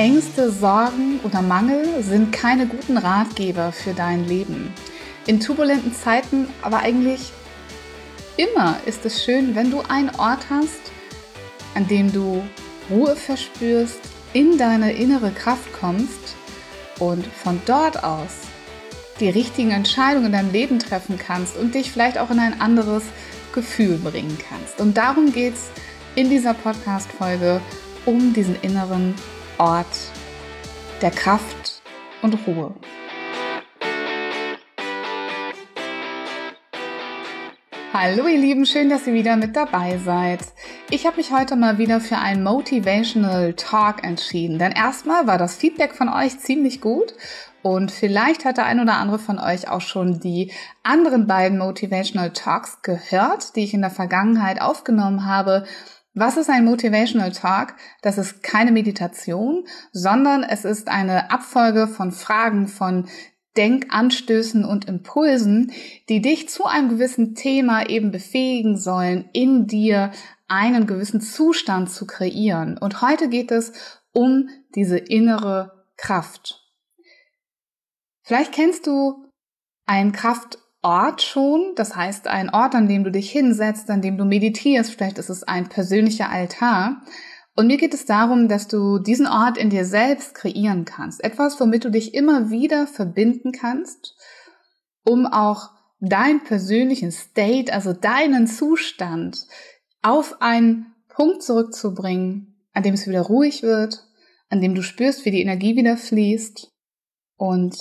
Ängste, Sorgen oder Mangel sind keine guten Ratgeber für dein Leben. In turbulenten Zeiten, aber eigentlich immer ist es schön, wenn du einen Ort hast, an dem du Ruhe verspürst, in deine innere Kraft kommst und von dort aus die richtigen Entscheidungen in deinem Leben treffen kannst und dich vielleicht auch in ein anderes Gefühl bringen kannst. Und darum geht es in dieser Podcast-Folge um diesen inneren Ort der Kraft und Ruhe. Hallo ihr Lieben, schön, dass ihr wieder mit dabei seid. Ich habe mich heute mal wieder für einen Motivational Talk entschieden, denn erstmal war das Feedback von euch ziemlich gut und vielleicht hat der ein oder andere von euch auch schon die anderen beiden Motivational Talks gehört, die ich in der Vergangenheit aufgenommen habe. Was ist ein Motivational Talk? Das ist keine Meditation, sondern es ist eine Abfolge von Fragen, von Denkanstößen und Impulsen, die dich zu einem gewissen Thema eben befähigen sollen, in dir einen gewissen Zustand zu kreieren. Und heute geht es um diese innere Kraft. Vielleicht kennst du ein Kraft Ort schon, das heißt ein Ort, an dem du dich hinsetzt, an dem du meditierst, vielleicht ist es ein persönlicher Altar. Und mir geht es darum, dass du diesen Ort in dir selbst kreieren kannst. Etwas, womit du dich immer wieder verbinden kannst, um auch deinen persönlichen State, also deinen Zustand auf einen Punkt zurückzubringen, an dem es wieder ruhig wird, an dem du spürst, wie die Energie wieder fließt und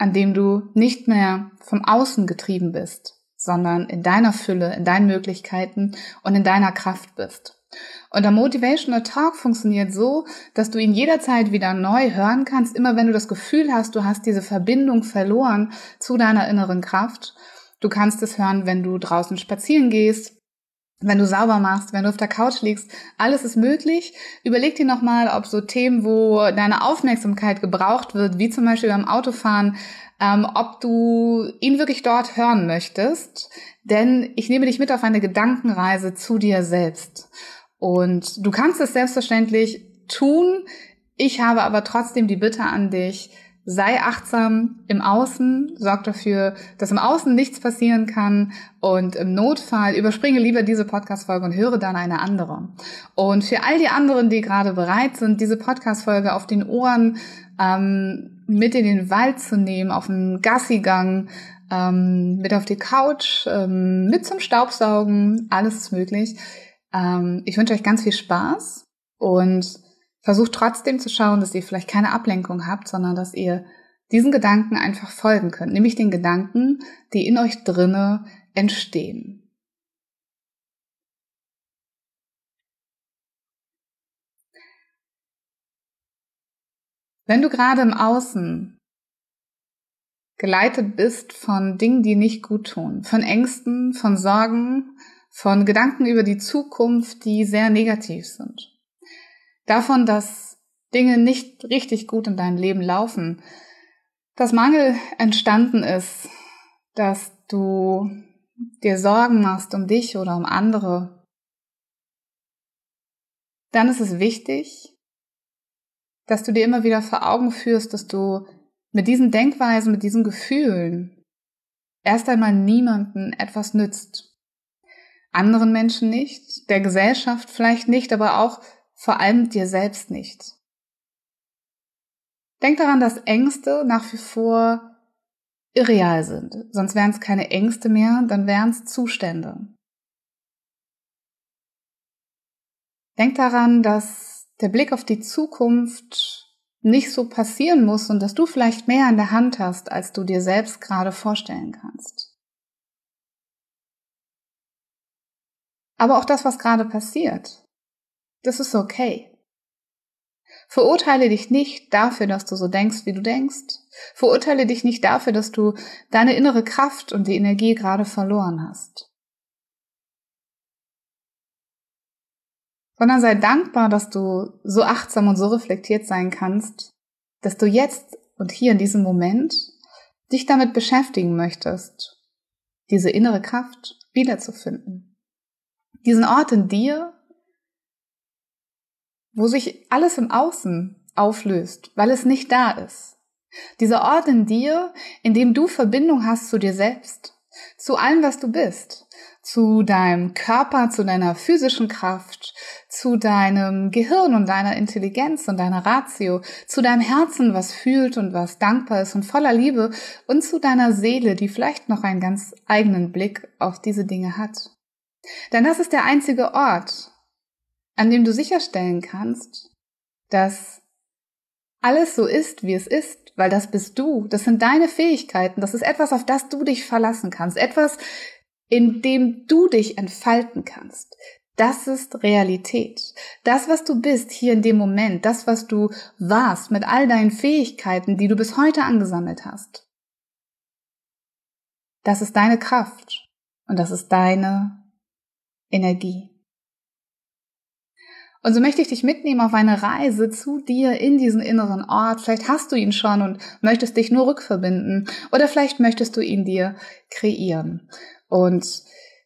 an dem du nicht mehr vom Außen getrieben bist, sondern in deiner Fülle, in deinen Möglichkeiten und in deiner Kraft bist. Und der Motivational Talk funktioniert so, dass du ihn jederzeit wieder neu hören kannst, immer wenn du das Gefühl hast, du hast diese Verbindung verloren zu deiner inneren Kraft. Du kannst es hören, wenn du draußen spazieren gehst, wenn du sauber machst, wenn du auf der Couch liegst, alles ist möglich. Überleg dir nochmal, ob so Themen, wo deine Aufmerksamkeit gebraucht wird, wie zum Beispiel beim Autofahren, ähm, ob du ihn wirklich dort hören möchtest. Denn ich nehme dich mit auf eine Gedankenreise zu dir selbst. Und du kannst es selbstverständlich tun. Ich habe aber trotzdem die Bitte an dich, sei achtsam im Außen, sorg dafür, dass im Außen nichts passieren kann und im Notfall überspringe lieber diese Podcast-Folge und höre dann eine andere. Und für all die anderen, die gerade bereit sind, diese Podcast-Folge auf den Ohren ähm, mit in den Wald zu nehmen, auf einen Gassigang, ähm, mit auf die Couch, ähm, mit zum Staubsaugen, alles ist möglich. Ähm, ich wünsche euch ganz viel Spaß und Versucht trotzdem zu schauen, dass ihr vielleicht keine Ablenkung habt, sondern dass ihr diesen Gedanken einfach folgen könnt, nämlich den Gedanken, die in euch drinne entstehen. Wenn du gerade im Außen geleitet bist von Dingen, die nicht gut tun, von Ängsten, von Sorgen, von Gedanken über die Zukunft, die sehr negativ sind, davon, dass Dinge nicht richtig gut in deinem Leben laufen, dass Mangel entstanden ist, dass du dir Sorgen machst um dich oder um andere, dann ist es wichtig, dass du dir immer wieder vor Augen führst, dass du mit diesen Denkweisen, mit diesen Gefühlen erst einmal niemanden etwas nützt. Anderen Menschen nicht, der Gesellschaft vielleicht nicht, aber auch vor allem dir selbst nicht. Denk daran, dass Ängste nach wie vor irreal sind. Sonst wären es keine Ängste mehr, dann wären es Zustände. Denk daran, dass der Blick auf die Zukunft nicht so passieren muss und dass du vielleicht mehr in der Hand hast, als du dir selbst gerade vorstellen kannst. Aber auch das, was gerade passiert, das ist okay. Verurteile dich nicht dafür, dass du so denkst, wie du denkst. Verurteile dich nicht dafür, dass du deine innere Kraft und die Energie gerade verloren hast. Sondern sei dankbar, dass du so achtsam und so reflektiert sein kannst, dass du jetzt und hier in diesem Moment dich damit beschäftigen möchtest, diese innere Kraft wiederzufinden. Diesen Ort in dir, wo sich alles im Außen auflöst, weil es nicht da ist. Dieser Ort in dir, in dem du Verbindung hast zu dir selbst, zu allem, was du bist, zu deinem Körper, zu deiner physischen Kraft, zu deinem Gehirn und deiner Intelligenz und deiner Ratio, zu deinem Herzen, was fühlt und was dankbar ist und voller Liebe und zu deiner Seele, die vielleicht noch einen ganz eigenen Blick auf diese Dinge hat. Denn das ist der einzige Ort, an dem du sicherstellen kannst, dass alles so ist, wie es ist, weil das bist du, das sind deine Fähigkeiten, das ist etwas, auf das du dich verlassen kannst, etwas, in dem du dich entfalten kannst. Das ist Realität. Das, was du bist hier in dem Moment, das, was du warst mit all deinen Fähigkeiten, die du bis heute angesammelt hast. Das ist deine Kraft und das ist deine Energie. Und so möchte ich dich mitnehmen auf eine Reise zu dir in diesen inneren Ort. Vielleicht hast du ihn schon und möchtest dich nur rückverbinden oder vielleicht möchtest du ihn dir kreieren. Und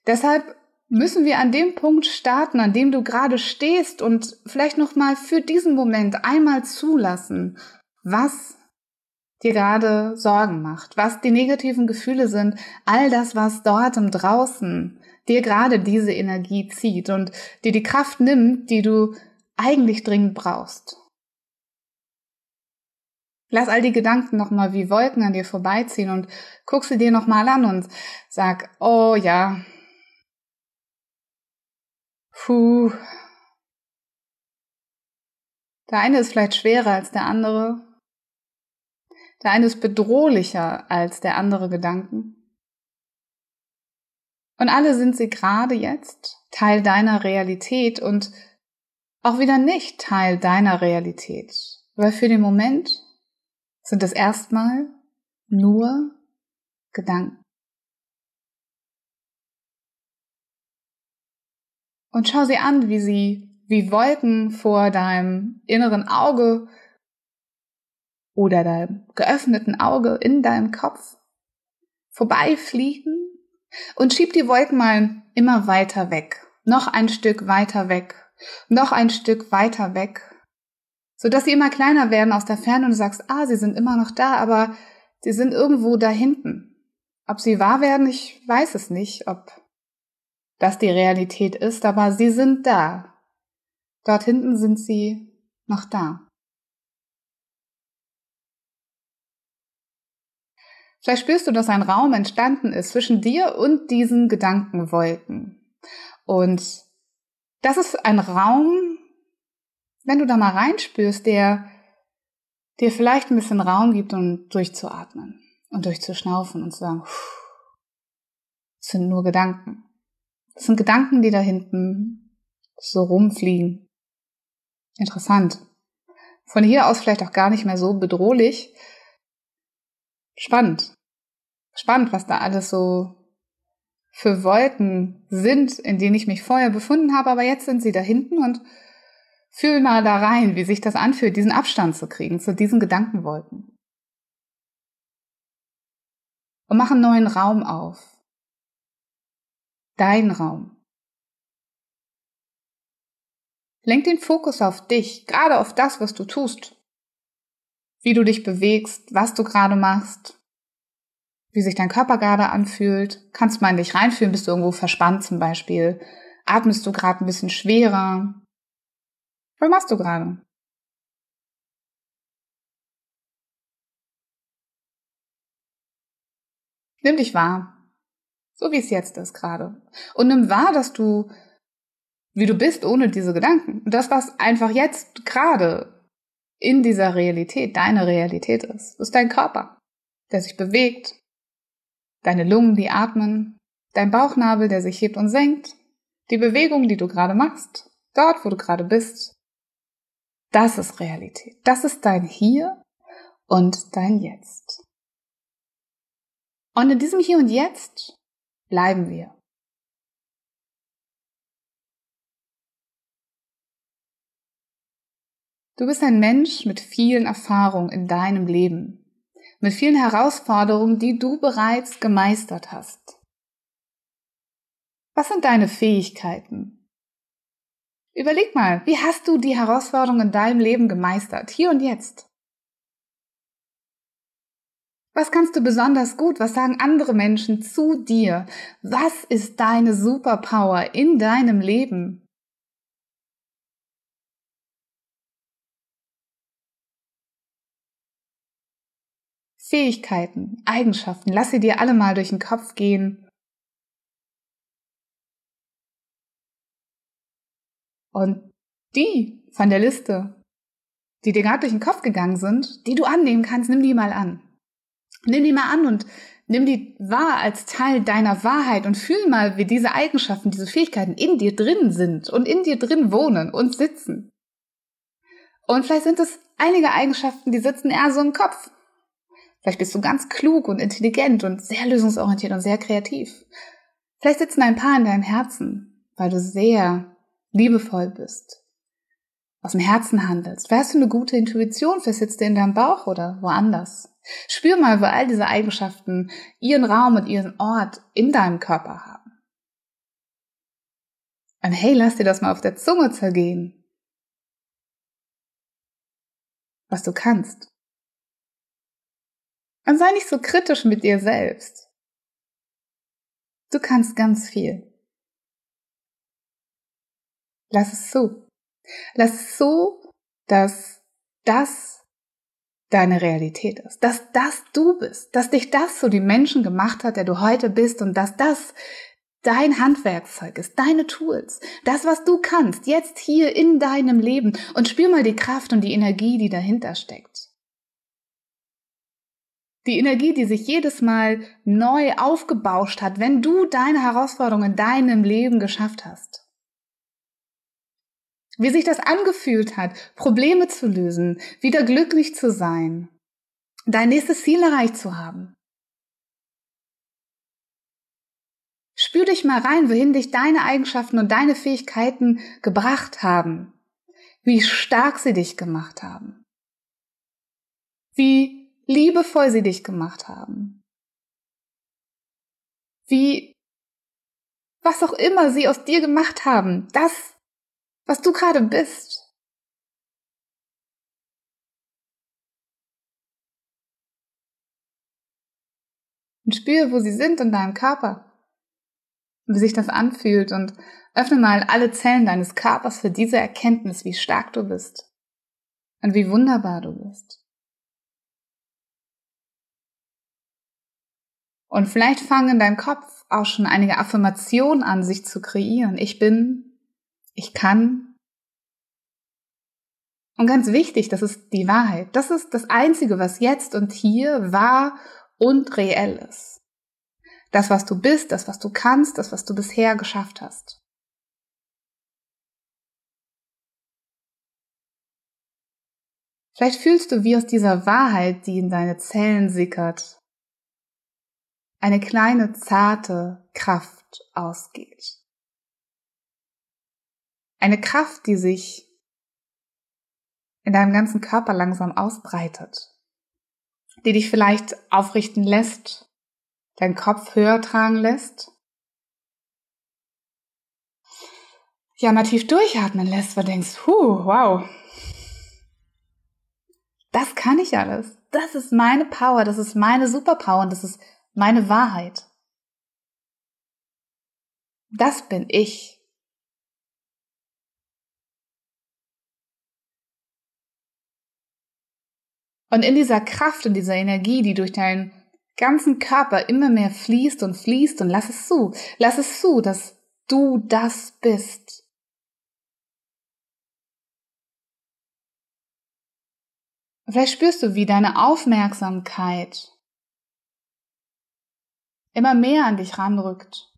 deshalb müssen wir an dem Punkt starten, an dem du gerade stehst und vielleicht noch mal für diesen Moment einmal zulassen, was dir gerade Sorgen macht, was die negativen Gefühle sind, all das, was dort im Draußen dir gerade diese Energie zieht und dir die Kraft nimmt, die du eigentlich dringend brauchst. Lass all die Gedanken nochmal wie Wolken an dir vorbeiziehen und guck sie dir nochmal an und sag, oh ja, puh, der eine ist vielleicht schwerer als der andere. Der eine ist bedrohlicher als der andere Gedanken. Und alle sind sie gerade jetzt Teil deiner Realität und auch wieder nicht Teil deiner Realität. Weil für den Moment sind es erstmal nur Gedanken. Und schau sie an, wie sie wie Wolken vor deinem inneren Auge oder deinem geöffneten Auge in deinem Kopf vorbeifliegen und schieb die Wolken mal immer weiter weg, noch ein Stück weiter weg, noch ein Stück weiter weg so dass sie immer kleiner werden aus der Ferne und du sagst, ah, sie sind immer noch da, aber sie sind irgendwo da hinten. Ob sie wahr werden, ich weiß es nicht, ob das die Realität ist, aber sie sind da. Dort hinten sind sie noch da. Vielleicht spürst du, dass ein Raum entstanden ist zwischen dir und diesen Gedankenwolken. Und das ist ein Raum, wenn du da mal reinspürst, der dir vielleicht ein bisschen Raum gibt, um durchzuatmen und durchzuschnaufen und zu sagen, es sind nur Gedanken. Es sind Gedanken, die da hinten so rumfliegen. Interessant. Von hier aus vielleicht auch gar nicht mehr so bedrohlich. Spannend. Spannend, was da alles so für Wolken sind, in denen ich mich vorher befunden habe, aber jetzt sind sie da hinten und Fühl mal da rein, wie sich das anfühlt, diesen Abstand zu kriegen zu diesen Gedankenwolken. Und mach einen neuen Raum auf. Dein Raum. Lenk den Fokus auf dich, gerade auf das, was du tust. Wie du dich bewegst, was du gerade machst, wie sich dein Körper gerade anfühlt. Kannst mal in dich reinfühlen, bist du irgendwo verspannt zum Beispiel. Atmest du gerade ein bisschen schwerer? Was machst du gerade? Nimm dich wahr, so wie es jetzt ist gerade. Und nimm wahr, dass du, wie du bist, ohne diese Gedanken. Das, was einfach jetzt gerade in dieser Realität, deine Realität ist, ist dein Körper, der sich bewegt, deine Lungen, die atmen, dein Bauchnabel, der sich hebt und senkt, die Bewegung, die du gerade machst, dort, wo du gerade bist, Das ist Realität. Das ist dein Hier und dein Jetzt. Und in diesem Hier und Jetzt bleiben wir. Du bist ein Mensch mit vielen Erfahrungen in deinem Leben, mit vielen Herausforderungen, die du bereits gemeistert hast. Was sind deine Fähigkeiten? Überleg mal, wie hast du die Herausforderungen in deinem Leben gemeistert, hier und jetzt? Was kannst du besonders gut? Was sagen andere Menschen zu dir? Was ist deine Superpower in deinem Leben? Fähigkeiten, Eigenschaften, lass sie dir alle mal durch den Kopf gehen. Und die von der Liste, die dir gerade durch den Kopf gegangen sind, die du annehmen kannst, nimm die mal an. Nimm die mal an und nimm die wahr als Teil deiner Wahrheit und fühl mal, wie diese Eigenschaften, diese Fähigkeiten in dir drin sind und in dir drin wohnen und sitzen. Und vielleicht sind es einige Eigenschaften, die sitzen eher so im Kopf. Vielleicht bist du ganz klug und intelligent und sehr lösungsorientiert und sehr kreativ. Vielleicht sitzen ein paar in deinem Herzen, weil du sehr liebevoll bist, aus dem Herzen handelst. Vielleicht hast du eine gute Intuition, vielleicht sitzt du in deinem Bauch oder woanders. Spür mal, wo all diese Eigenschaften ihren Raum und ihren Ort in deinem Körper haben. Und hey, lass dir das mal auf der Zunge zergehen. Was du kannst. Und sei nicht so kritisch mit dir selbst. Du kannst ganz viel. Lass es zu. Lass es so, dass das deine Realität ist, dass das du bist, dass dich das so die Menschen gemacht hat, der du heute bist und dass das dein Handwerkszeug ist, deine Tools, das, was du kannst, jetzt hier in deinem Leben und spür mal die Kraft und die Energie, die dahinter steckt. Die Energie, die sich jedes Mal neu aufgebauscht hat, wenn du deine Herausforderungen in deinem Leben geschafft hast. Wie sich das angefühlt hat, Probleme zu lösen, wieder glücklich zu sein, dein nächstes Ziel erreicht zu haben. Spür dich mal rein, wohin dich deine Eigenschaften und deine Fähigkeiten gebracht haben. Wie stark sie dich gemacht haben. Wie liebevoll sie dich gemacht haben. Wie, was auch immer sie aus dir gemacht haben, das, was du gerade bist. Und spüre, wo sie sind in deinem Körper. Wie sich das anfühlt und öffne mal alle Zellen deines Körpers für diese Erkenntnis, wie stark du bist und wie wunderbar du bist. Und vielleicht fangen in deinem Kopf auch schon einige Affirmationen an, sich zu kreieren. Ich bin, ich kann. Und ganz wichtig, das ist die Wahrheit. Das ist das Einzige, was jetzt und hier wahr und reell ist. Das, was du bist, das, was du kannst, das, was du bisher geschafft hast. Vielleicht fühlst du, wie aus dieser Wahrheit, die in deine Zellen sickert, eine kleine zarte Kraft ausgeht. Eine Kraft, die sich in deinem ganzen Körper langsam ausbreitet, die dich vielleicht aufrichten lässt, deinen Kopf höher tragen lässt, ja mal tief durchatmen lässt, weil du denkst, huh, wow, das kann ich alles. Das ist meine Power, das ist meine Superpower und das ist meine Wahrheit. Das bin ich. Und in dieser Kraft und dieser Energie, die durch deinen ganzen Körper immer mehr fließt und fließt und lass es zu, lass es zu, dass du das bist. Vielleicht spürst du, wie deine Aufmerksamkeit immer mehr an dich ranrückt.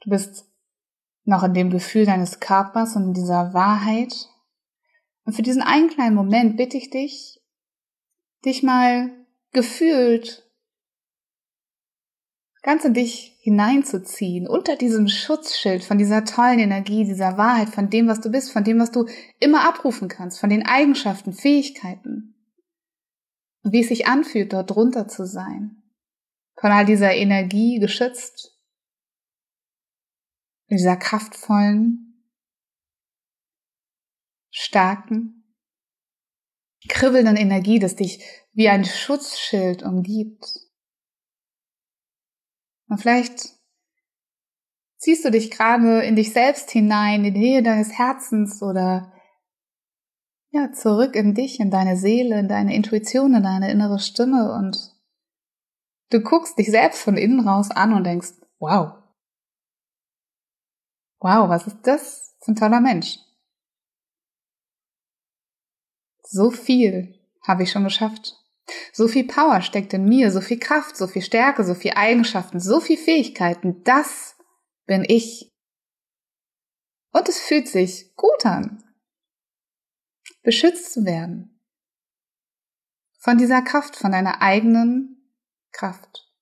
Du bist noch in dem Gefühl deines Körpers und in dieser Wahrheit. Und für diesen einen kleinen Moment bitte ich dich, dich mal gefühlt ganz in dich hineinzuziehen, unter diesem Schutzschild von dieser tollen Energie, dieser Wahrheit, von dem, was du bist, von dem, was du immer abrufen kannst, von den Eigenschaften, Fähigkeiten. Wie es sich anfühlt, dort drunter zu sein. Von all dieser Energie geschützt. Dieser kraftvollen, starken, kribbelnden Energie, das dich wie ein Schutzschild umgibt. Und vielleicht ziehst du dich gerade in dich selbst hinein, in die Nähe deines Herzens oder ja, zurück in dich, in deine Seele, in deine Intuition, in deine innere Stimme und du guckst dich selbst von innen raus an und denkst, wow. Wow, was ist das für ein toller Mensch? So viel habe ich schon geschafft. So viel Power steckt in mir, so viel Kraft, so viel Stärke, so viel Eigenschaften, so viel Fähigkeiten. Das bin ich. Und es fühlt sich gut an, beschützt zu werden. Von dieser Kraft, von deiner eigenen Kraft.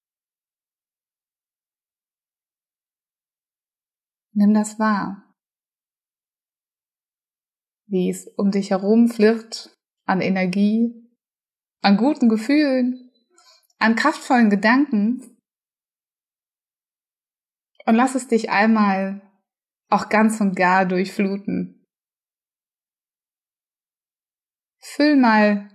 Nimm das wahr. Wie es um dich herum flirrt an Energie, an guten Gefühlen, an kraftvollen Gedanken. Und lass es dich einmal auch ganz und gar durchfluten. Füll mal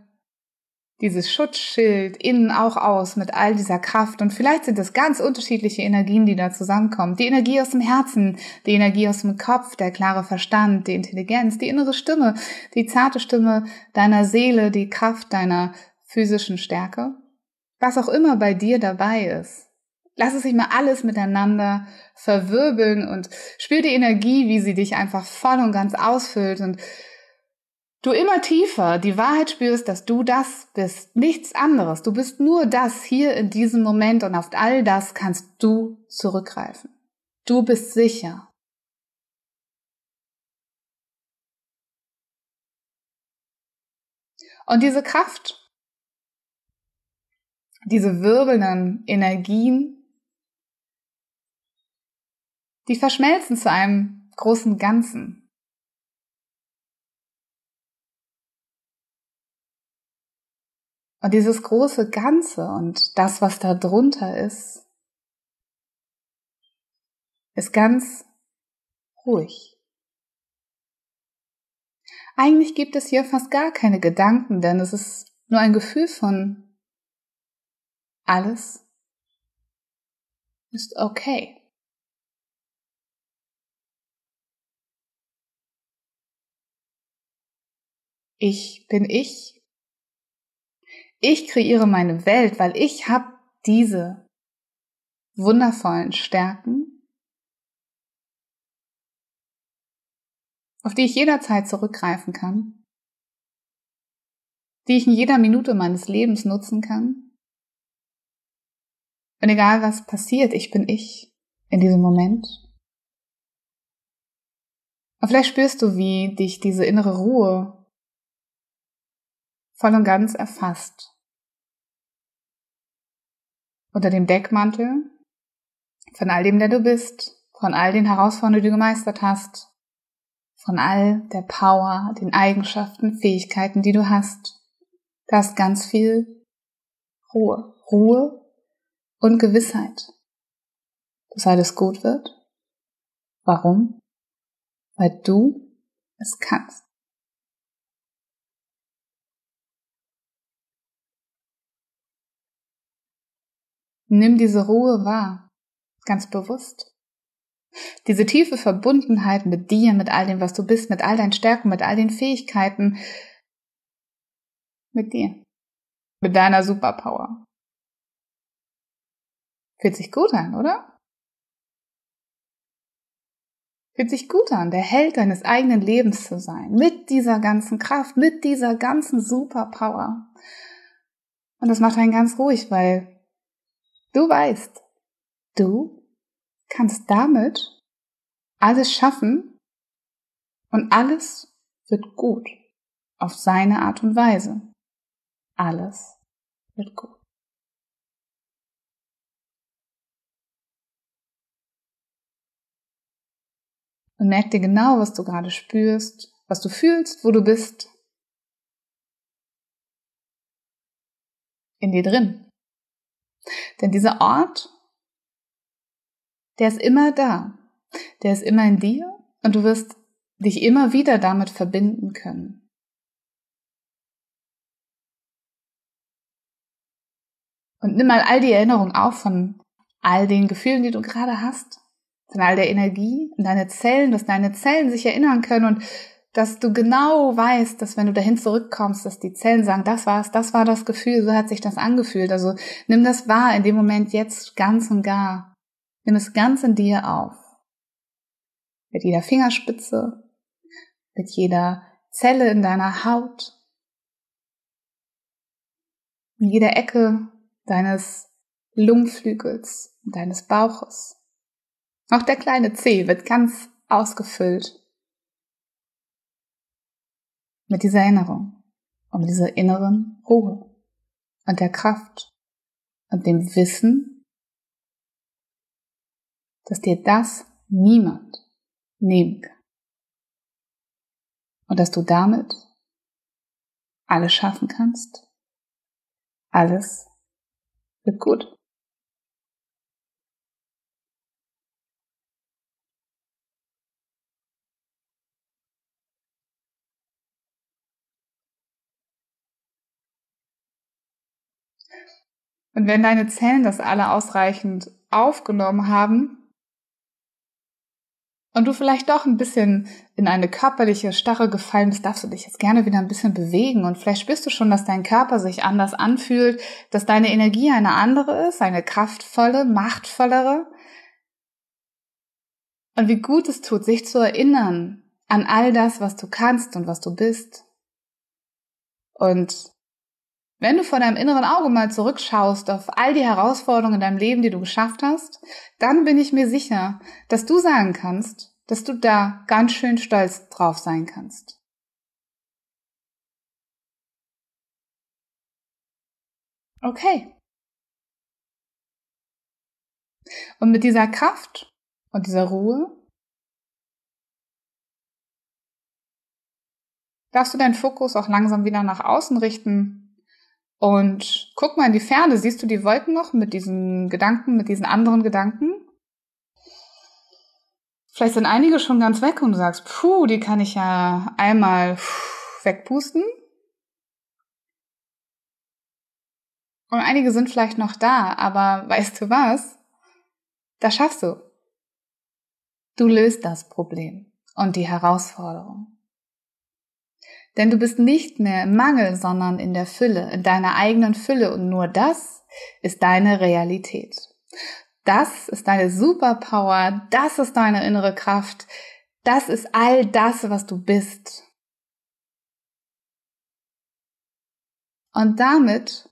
dieses Schutzschild innen auch aus mit all dieser Kraft. Und vielleicht sind es ganz unterschiedliche Energien, die da zusammenkommen. Die Energie aus dem Herzen, die Energie aus dem Kopf, der klare Verstand, die Intelligenz, die innere Stimme, die zarte Stimme deiner Seele, die Kraft deiner physischen Stärke, was auch immer bei dir dabei ist. Lass es sich mal alles miteinander verwirbeln und spür die Energie, wie sie dich einfach voll und ganz ausfüllt und du immer tiefer die Wahrheit spürst, dass du das bist, nichts anderes. Du bist nur das hier in diesem Moment und auf all das kannst du zurückgreifen. Du bist sicher. Und diese Kraft diese wirbelnden Energien, die verschmelzen zu einem großen Ganzen. Und dieses große Ganze und das, was da drunter ist, ist ganz ruhig. Eigentlich gibt es hier fast gar keine Gedanken, denn es ist nur ein Gefühl von alles ist okay. Ich bin ich. Ich kreiere meine Welt, weil ich habe diese wundervollen Stärken, auf die ich jederzeit zurückgreifen kann, die ich in jeder Minute meines Lebens nutzen kann und egal was passiert, ich bin ich in diesem Moment. Und vielleicht spürst du, wie dich diese innere Ruhe voll und ganz erfasst. Unter dem Deckmantel von all dem, der du bist, von all den Herausforderungen, die du gemeistert hast, von all der Power, den Eigenschaften, Fähigkeiten, die du hast. Da ist ganz viel Ruhe. Ruhe und Gewissheit, dass alles gut wird. Warum? Weil du es kannst. Nimm diese Ruhe wahr, ganz bewusst. Diese tiefe Verbundenheit mit dir, mit all dem, was du bist, mit all deinen Stärken, mit all den Fähigkeiten, mit dir, mit deiner Superpower. Fühlt sich gut an, oder? Fühlt sich gut an, der Held deines eigenen Lebens zu sein, mit dieser ganzen Kraft, mit dieser ganzen Superpower. Und das macht einen ganz ruhig, weil du weißt, du kannst damit alles schaffen und alles wird gut auf seine Art und Weise. Alles wird gut. Und merk dir genau, was du gerade spürst, was du fühlst, wo du bist. In dir drin. Denn dieser Ort, der ist immer da. Der ist immer in dir und du wirst dich immer wieder damit verbinden können. Und nimm mal all die Erinnerungen auf von all den Gefühlen, die du gerade hast von all der Energie in deine Zellen, dass deine Zellen sich erinnern können und dass du genau weißt, dass wenn du dahin zurückkommst, dass die Zellen sagen, das war's, das war das Gefühl, so hat sich das angefühlt. Also nimm das wahr in dem Moment jetzt ganz und gar. Nimm es ganz in dir auf. Mit jeder Fingerspitze, mit jeder Zelle in deiner Haut, in jeder Ecke deines Lungenflügels, deines Bauches. Auch der kleine C wird ganz ausgefüllt mit dieser Erinnerung und mit dieser inneren Ruhe und der Kraft und dem Wissen, dass dir das niemand nehmen kann. Und dass du damit alles schaffen kannst. Alles wird gut. Und wenn deine Zellen das alle ausreichend aufgenommen haben und du vielleicht doch ein bisschen in eine körperliche Starre gefallen bist, darfst du dich jetzt gerne wieder ein bisschen bewegen und vielleicht spürst du schon, dass dein Körper sich anders anfühlt, dass deine Energie eine andere ist, eine kraftvolle, machtvollere. Und wie gut es tut, sich zu erinnern an all das, was du kannst und was du bist. Und wenn du vor deinem inneren Auge mal zurückschaust auf all die Herausforderungen in deinem Leben, die du geschafft hast, dann bin ich mir sicher, dass du sagen kannst, dass du da ganz schön stolz drauf sein kannst. Okay. Und mit dieser Kraft und dieser Ruhe darfst du deinen Fokus auch langsam wieder nach außen richten und guck mal in die Ferne, siehst du die Wolken noch mit diesen Gedanken, mit diesen anderen Gedanken? Vielleicht sind einige schon ganz weg und du sagst, puh, die kann ich ja einmal wegpusten. Und einige sind vielleicht noch da, aber weißt du was? Das schaffst du. Du löst das Problem und die Herausforderung. Denn du bist nicht mehr im Mangel, sondern in der Fülle, in deiner eigenen Fülle. Und nur das ist deine Realität. Das ist deine Superpower, das ist deine innere Kraft, das ist all das, was du bist. Und damit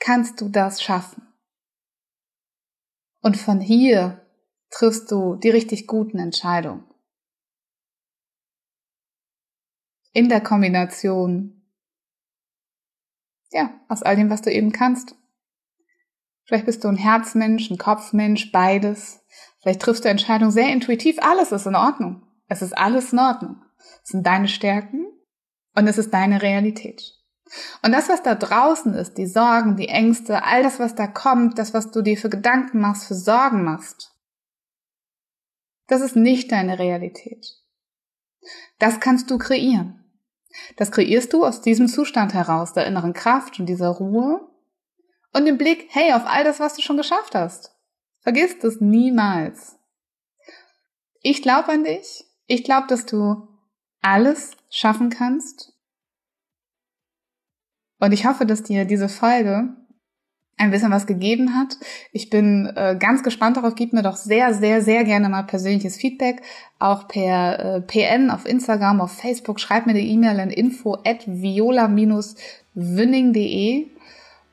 kannst du das schaffen. Und von hier triffst du die richtig guten Entscheidungen. In der Kombination, ja, aus all dem, was du eben kannst. Vielleicht bist du ein Herzmensch, ein Kopfmensch, beides. Vielleicht triffst du Entscheidungen sehr intuitiv. Alles ist in Ordnung. Es ist alles in Ordnung. Es sind deine Stärken und es ist deine Realität. Und das, was da draußen ist, die Sorgen, die Ängste, all das, was da kommt, das, was du dir für Gedanken machst, für Sorgen machst, das ist nicht deine Realität. Das kannst du kreieren. Das kreierst du aus diesem Zustand heraus, der inneren Kraft und dieser Ruhe und dem Blick, hey, auf all das, was du schon geschafft hast. Vergiss das niemals. Ich glaube an dich. Ich glaube, dass du alles schaffen kannst. Und ich hoffe, dass dir diese Folge ein bisschen was gegeben hat. Ich bin äh, ganz gespannt darauf. Gib mir doch sehr, sehr, sehr gerne mal persönliches Feedback, auch per äh, PN auf Instagram, auf Facebook. Schreib mir die E-Mail an info at viola-winning.de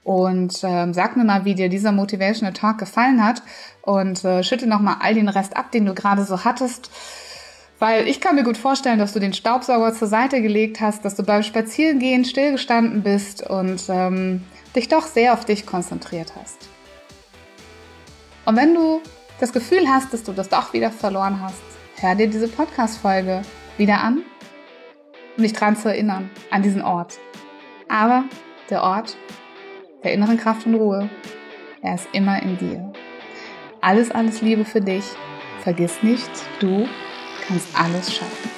und ähm, sag mir mal, wie dir dieser Motivational Talk gefallen hat und äh, schütte noch mal all den Rest ab, den du gerade so hattest. Weil ich kann mir gut vorstellen, dass du den Staubsauger zur Seite gelegt hast, dass du beim Spazierengehen stillgestanden bist und ähm, dich doch sehr auf dich konzentriert hast. Und wenn du das Gefühl hast, dass du das doch wieder verloren hast, hör dir diese Podcast-Folge wieder an, um dich dran zu erinnern, an diesen Ort. Aber der Ort der inneren Kraft und Ruhe, er ist immer in dir. Alles, alles Liebe für dich. Vergiss nicht, du kannst alles schaffen.